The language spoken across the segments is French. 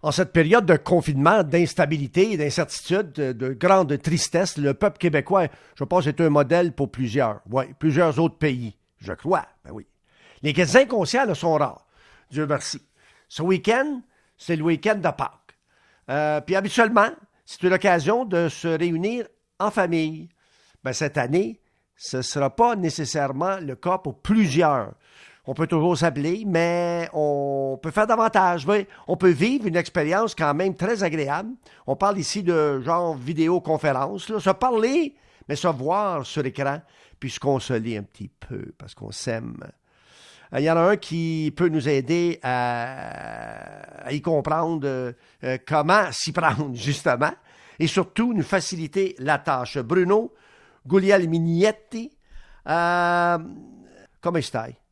En cette période de confinement, d'instabilité, d'incertitude, de, grande tristesse, le peuple québécois, je pense, est un modèle pour plusieurs, oui, plusieurs autres pays, je crois, ben oui. Les cas inconscients sont rares, Dieu merci. Ce week-end, c'est le week-end de Pâques. Euh, puis habituellement, c'est une occasion de se réunir en famille. Ben, cette année, ce ne sera pas nécessairement le cas pour plusieurs on peut toujours s'appeler, mais on peut faire davantage. On peut vivre une expérience quand même très agréable. On parle ici de genre vidéoconférence, se parler, mais se voir sur l'écran, puis se consoler un petit peu, parce qu'on s'aime. Il y en a un qui peut nous aider à, y comprendre euh, comment s'y prendre, justement, et surtout nous faciliter la tâche. Bruno Guglielminietti, euh, comment est-ce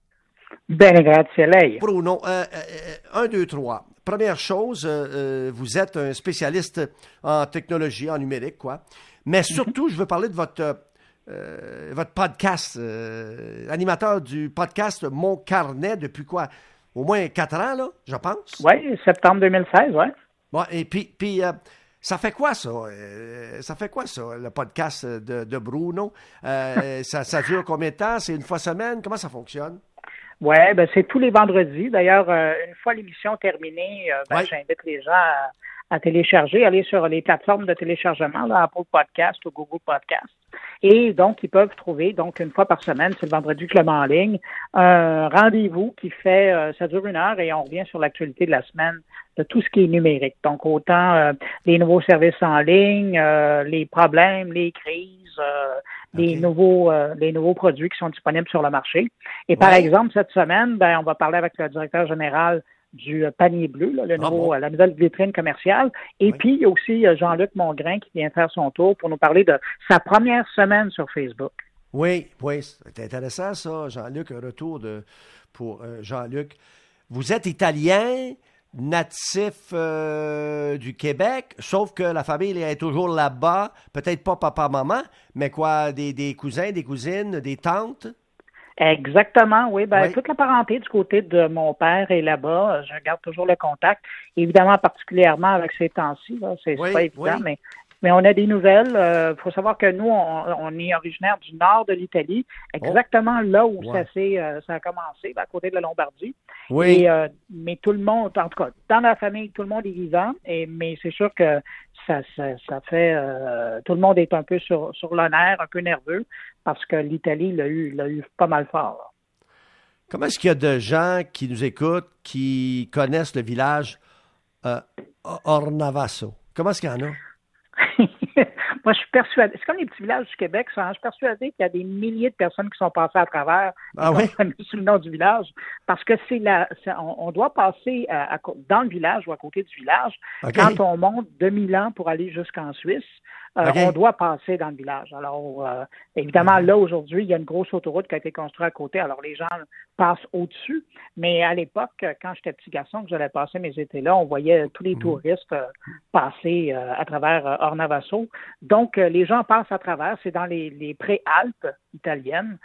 Bene, grazie lei. Bruno, euh, euh, un, deux, trois. Première chose, euh, vous êtes un spécialiste en technologie, en numérique, quoi. Mais mhm. surtout, je veux parler de votre, votre podcast, animateur du podcast Mon Carnet depuis quoi? Au moins quatre ans, là, je pense. Oui, septembre 2016, oui. Bon, et puis, puis ça fait quoi, ça? ça fait quoi, ça, le podcast de, de Bruno? ça, ça dure combien de temps? C'est une fois semaine? Comment ça fonctionne? Oui, ben c'est tous les vendredis. D'ailleurs, euh, une fois l'émission terminée, euh, ben, j'invite les gens à, télécharger, aller sur les plateformes de téléchargement, là, Apple Podcast ou Google Podcast. Et donc, ils peuvent trouver, donc, une fois par semaine, c'est le vendredi club en ligne, un rendez-vous qui fait, euh, ça dure une heure et on revient sur l'actualité de la semaine de tout ce qui est numérique. Donc, autant les nouveaux services en ligne, les problèmes, les crises, des nouveaux euh, des nouveaux produits qui sont disponibles sur le marché. Et par exemple, cette semaine, ben, on va parler avec le directeur général du euh, panier bleu, le ah nouveau, euh, la nouvelle vitrine commerciale. Et puis, il y a aussi Jean-Luc Mongrain qui vient faire son tour pour nous parler de sa première semaine sur Facebook. Oui, oui, c'est intéressant ça, Jean-Luc, un retour de, pour Jean-Luc. Vous êtes italien, natif euh, du Québec, sauf que la famille est toujours là-bas, peut-être pas papa-maman, mais quoi, des, des, cousins, des cousines, des tantes? Exactement, oui. Ben, Toute la parenté du côté de mon père est là-bas. Je garde toujours le contact. Évidemment, particulièrement avec ces temps-ci, c'est pas évident, mais mais on a des nouvelles. Il euh, faut savoir que nous, on, est originaire du nord de l'Italie, exactement là où ça, euh, ça a commencé, à côté de la Lombardie. Oui. Euh, mais tout le monde, en tout cas, dans la famille, tout le monde est vivant. Et, mais c'est sûr que ça, ça, fait. tout le monde est un peu sur, sur l'honneur, un peu nerveux, parce que l'Italie l'a eu, l'a eu pas mal fort. Comment est-ce qu'il y a de gens qui nous écoutent, qui connaissent le village Ornavasso? Comment est-ce qu'il y en a? Moi, je suis persuadé. C'est comme les petits villages du Québec, ça. Hein. Je suis persuadé qu'il y a des milliers de personnes qui sont passées à travers ah oui? sous le nom du village. Parce que c'est la. On, doit passer à, dans le village ou à côté du village quand on monte de Milan pour aller jusqu'en Suisse. Euh, on doit passer dans le village. Alors, euh, évidemment, là, aujourd'hui, il y a une grosse autoroute qui a été construite à côté. Alors, les gens passent au-dessus. Mais à l'époque, quand j'étais petit garçon, que j'allais passer mes étés là, on voyait tous les mhm. touristes euh, passer à travers Ornavasso. Donc, les gens passent à travers. C'est dans les, les pré-Alpes italiennes,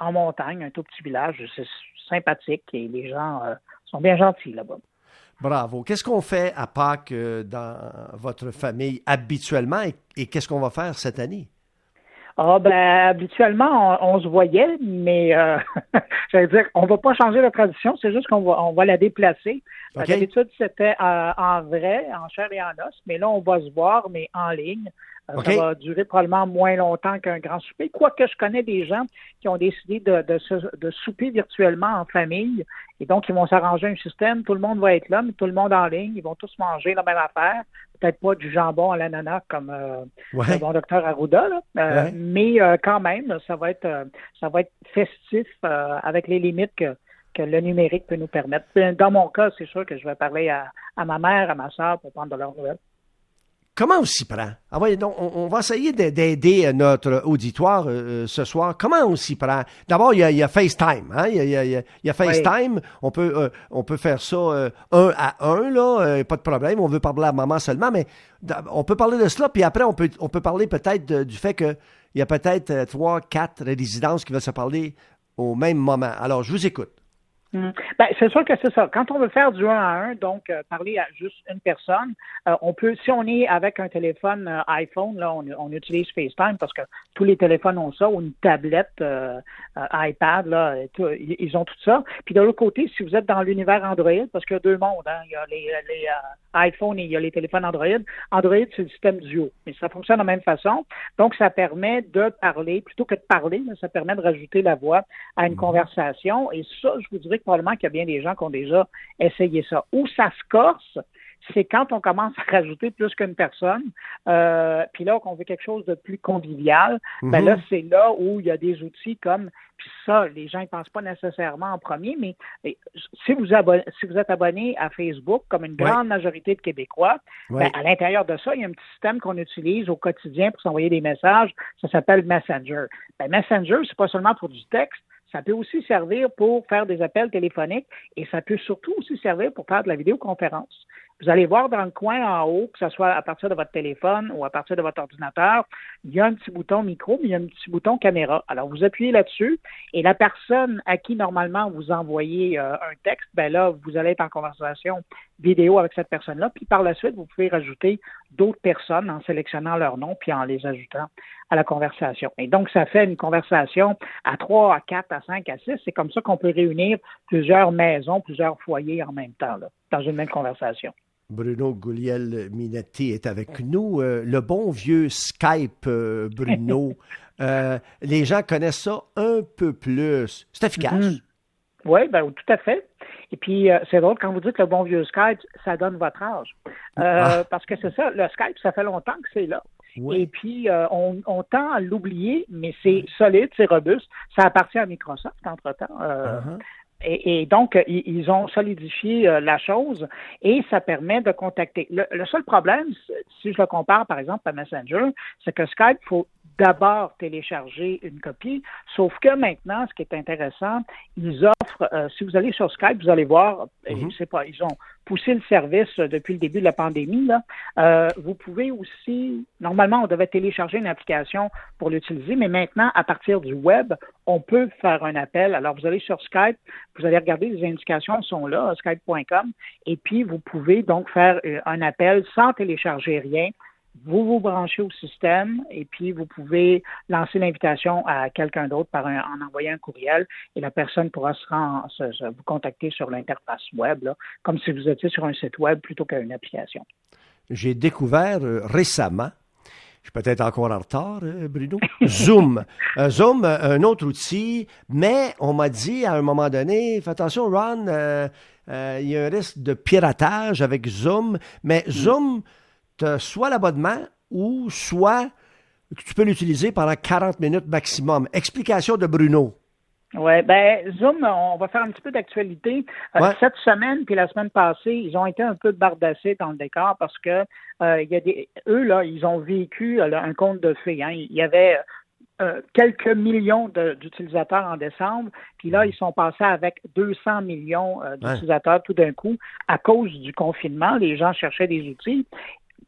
en montagne, un tout petit village. C'est sympathique et les gens sont bien gentils là-bas. Bravo. Qu'est-ce qu'on fait à Pâques euh, dans votre famille habituellement et, qu'est-ce qu'on va faire cette année? Ah ben habituellement on, se voyait, mais euh, j'allais dire on va pas changer la tradition, c'est juste qu'on va on va la déplacer. D'habitude c'était euh, en vrai, en chair et en os, mais là on va se voir mais en ligne. Euh, ça va durer probablement moins longtemps qu'un grand souper. Quoique je connais des gens qui ont décidé de, de, souper virtuellement en famille. Et donc, ils vont s'arranger un système. Tout le monde va être là, mais tout le monde en ligne. Ils vont tous manger la même affaire. Peut-être pas du jambon à l'ananas comme euh, le bon docteur Arruda, euh, mais quand même, ça va être ça va être festif avec les limites que, que le numérique peut nous permettre. Dans mon cas, c'est sûr que je vais parler à, à ma mère, à ma soeur pour prendre de leurs nouvelles. Comment on s'y prend? Ah donc, on, va essayer d'aider euh, notre auditoire euh, euh, ce soir. Comment on s'y prend? D'abord, il, y a, FaceTime. Hein? Il, y a, FaceTime. On, peut, on peut faire ça un à un, là, pas de problème. On veut parler à maman seulement, mais on peut parler de cela. Puis après, on peut, on peut parler peut-être du fait qu'il y a peut-être trois, quatre résidences qui veulent se parler au même moment. Alors, je vous écoute. Hmm. Ben, c'est sûr que c'est ça. Quand on veut faire du 1 à 1, donc euh, parler à juste une personne, euh, on peut, si on est avec un téléphone euh, iPhone, là, on, utilise FaceTime parce que tous les téléphones ont ça, ou une tablette iPad, là, ils ont tout ça. Puis de l'autre côté, si vous êtes dans l'univers Android, parce qu'il y a deux mondes, hein, il y a les, les iPhone et il y a les téléphones Android. Android, c'est le système duo, mais ça fonctionne de la même façon. Donc, ça permet de parler, plutôt que de parler, ça permet de rajouter la voix à une mhm. conversation. Et ça, je vous dirais que probablement qu'il y a bien des gens qui ont déjà essayé ça. Où ça se corse, c'est quand on commence à rajouter plus qu'une personne, euh, puis là, qu'on veut quelque chose de plus convivial, ben là, mhm. c'est là où il y a des outils comme, puis ça, les gens ne pensent pas nécessairement en premier, mais si vous, si vous êtes abonné à Facebook, comme une grande majorité de Québécois, ben, à l'intérieur de ça, il y a un petit système qu'on utilise au quotidien pour s'envoyer des messages, ça s'appelle Messenger. Ben, Messenger, c'est pas seulement pour du texte, ça peut aussi servir pour faire des appels téléphoniques et ça peut surtout aussi servir pour faire de la vidéoconférence. Vous allez voir dans le coin en haut, que ce soit à partir de votre téléphone ou à partir de votre ordinateur, il y a un petit bouton micro, mais il y a un petit bouton caméra. Alors, vous appuyez là-dessus et la personne à qui normalement vous envoyez euh, un texte, ben là, vous allez être en conversation vidéo avec cette personne-là. Puis par la suite, vous pouvez rajouter d'autres personnes en sélectionnant leur nom puis en les ajoutant à la conversation. Et donc, ça fait une conversation à trois, à quatre, à cinq, à six. C'est comme ça qu'on peut réunir plusieurs maisons, plusieurs foyers en même temps, là, dans une même conversation. Bruno Gouliel Minetti est avec nous. Euh, le bon vieux Skype, euh, Bruno. Euh, les gens connaissent ça un peu plus. C'est efficace. Mm-hmm. Oui, ben, tout à fait. Et puis, c'est drôle, quand vous dites le bon vieux Skype, ça donne votre âge. Ah. Parce que c'est ça, le Skype, ça fait longtemps que c'est là. Et puis, on, tend à l'oublier, mais c'est solide, c'est robuste. Ça appartient à Microsoft, entre-temps. Uh-huh. Et, donc, ils ont solidifié euh, la chose et ça permet de contacter. Le, le, seul problème, si je le compare par exemple à Messenger, c'est que Skype, il faut d'abord télécharger une copie. Sauf que maintenant, ce qui est intéressant, ils offrent, euh, si vous allez sur Skype, vous allez voir, mm sais pas, ils ont poussé le service depuis le début de la pandémie. Euh, vous pouvez aussi, normalement, on devait télécharger une application pour l'utiliser, mais maintenant, à partir du web, on peut faire un appel. Alors, vous allez sur Skype, vous allez regarder, les indications sont là, skype.com, et puis vous pouvez donc faire euh, un appel sans télécharger rien vous vous branchez au système et puis vous pouvez lancer l'invitation à quelqu'un d'autre par en envoyant un courriel et la personne pourra se, vous contacter sur l'interface web, comme si vous étiez sur un site web plutôt qu'une application. J'ai découvert euh, récemment, je suis peut-être encore en retard, euh, Bruno, Zoom. Euh, Zoom, un autre outil, mais on m'a dit à un moment donné, fais attention, Ron, il y a un risque de piratage avec Zoom, mais mm. Zoom soit l'abonnement ou soit tu peux l'utiliser pendant 40 minutes maximum. Explication de Bruno. Oui, ben Zoom, on va faire un petit peu d'actualité. Euh, cette semaine puis la semaine passée, ils ont été un peu bardassés dans le décor parce que euh, il y a des, eux là, ils ont vécu euh, un compte de fées. Hein. Il y avait quelques millions d'utilisateurs en décembre, puis là, ils sont passés avec 200 millions d'utilisateurs tout d'un coup à cause du confinement. Les gens cherchaient des outils.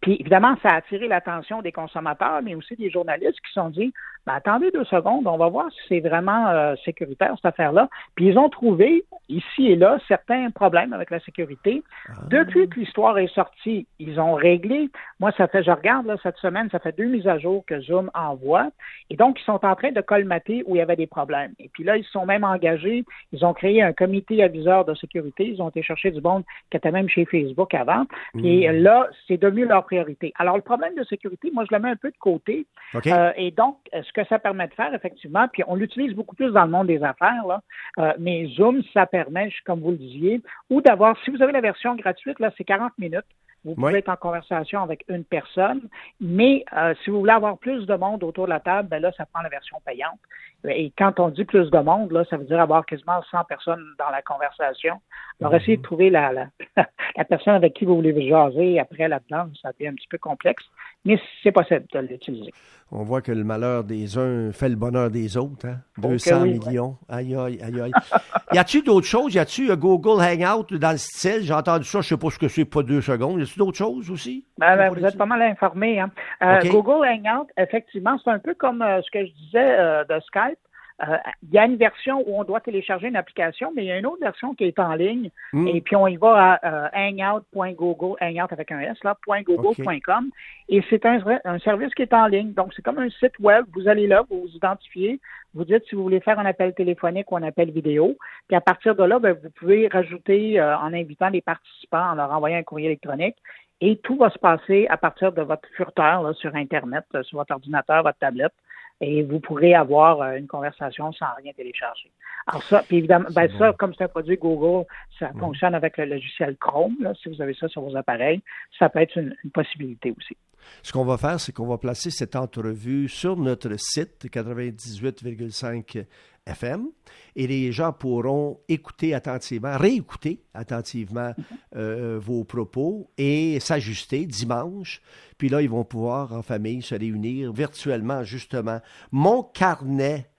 Puis évidemment, ça a attiré l'attention des consommateurs, mais aussi des journalistes qui se sont dit ben, attendez deux secondes, on va voir si c'est vraiment euh, sécuritaire cette affaire-là. Puis ils ont trouvé ici et là certains problèmes avec la sécurité. Ah. Depuis que l'histoire est sortie, ils ont réglé. Moi, ça fait, je regarde là, cette semaine, ça fait deux mises à jour que Zoom envoie. Et donc, ils sont en train de colmater où il y avait des problèmes. Et puis là, ils sont même engagés. Ils ont créé un comité aviseur de sécurité. Ils ont été chercher du monde qui était même chez Facebook avant. Et mmh. là, c'est devenu leur priorité. Alors, le problème de sécurité, moi, je le mets un peu de côté. Euh, et donc, ce que ça permet de faire, effectivement, puis on l'utilise beaucoup plus dans le monde des affaires, là, euh, mais Zoom, ça permet, comme vous le disiez, ou d'avoir, si vous avez la version gratuite, là, c'est 40 minutes. Vous pouvez être en conversation avec une personne, mais euh, si vous voulez avoir plus de monde autour de la table, ben là, ça prend la version payante. Et quand on dit plus de monde, là, ça veut dire avoir quasiment 100 personnes dans la conversation. Alors, essayez de mhm. trouver la, la, la, personne avec qui vous voulez jaser après là-dedans, ça devient un petit peu complexe, mais c'est possible de l'utiliser. On voit que le malheur des uns fait le bonheur des autres. Hein? 200 millions. Aïe, aïe, aïe, aïe. y a-tu d'autres choses? Y a-tu Google Hangout dans le style? J'ai entendu ça, je sais pas ce que c'est, pas deux secondes. Y a-tu d'autres choses aussi? Ben, ben, vous êtes pas mal informé. Hein? Euh, Google Hangout, effectivement, c'est un peu comme euh, ce que je disais euh, de Skype. Euh, il y a une version où on doit télécharger une application, mais il y a une autre version qui est en ligne. Hmm. Et puis on y va à hangout.google, hangout avec un S, là, .google.com. Et c'est un, un service qui est en ligne. Donc, c'est comme un site web. Vous allez là, vous vous identifiez, vous dites si vous voulez faire un appel téléphonique ou un appel vidéo. Puis à partir de là, ben, vous pouvez rajouter en invitant les participants, en leur envoyant un courrier électronique. Et tout va se passer à partir de votre furteur sur Internet, euh, sur votre ordinateur, votre tablette. Et vous pourrez avoir euh, une conversation sans rien télécharger. Alors ça, puis évidemment, ben ça, comme c'est un produit Google, ça fonctionne avec le logiciel Chrome. si vous avez ça sur vos appareils, ça peut être une, une possibilité aussi. Ce qu'on va faire, c'est qu'on va placer cette entrevue sur notre site 98,5 FM et les gens pourront écouter attentivement, réécouter attentivement euh, vos propos et s'ajuster dimanche. Puis là, ils vont pouvoir en famille se réunir virtuellement, justement. Mon carnet.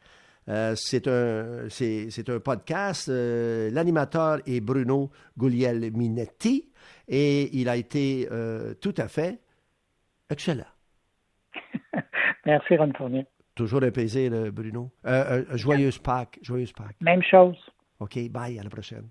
Euh, c'est un, un podcast. Euh, l'animateur est Bruno Guglielminetti et il a été tout à fait excellent. Merci, Ron Fournier. Toujours un plaisir, Bruno. Euh, euh, joyeuse Pâques. Joyeuse Pâques. Même chose. OK, bye, à la prochaine.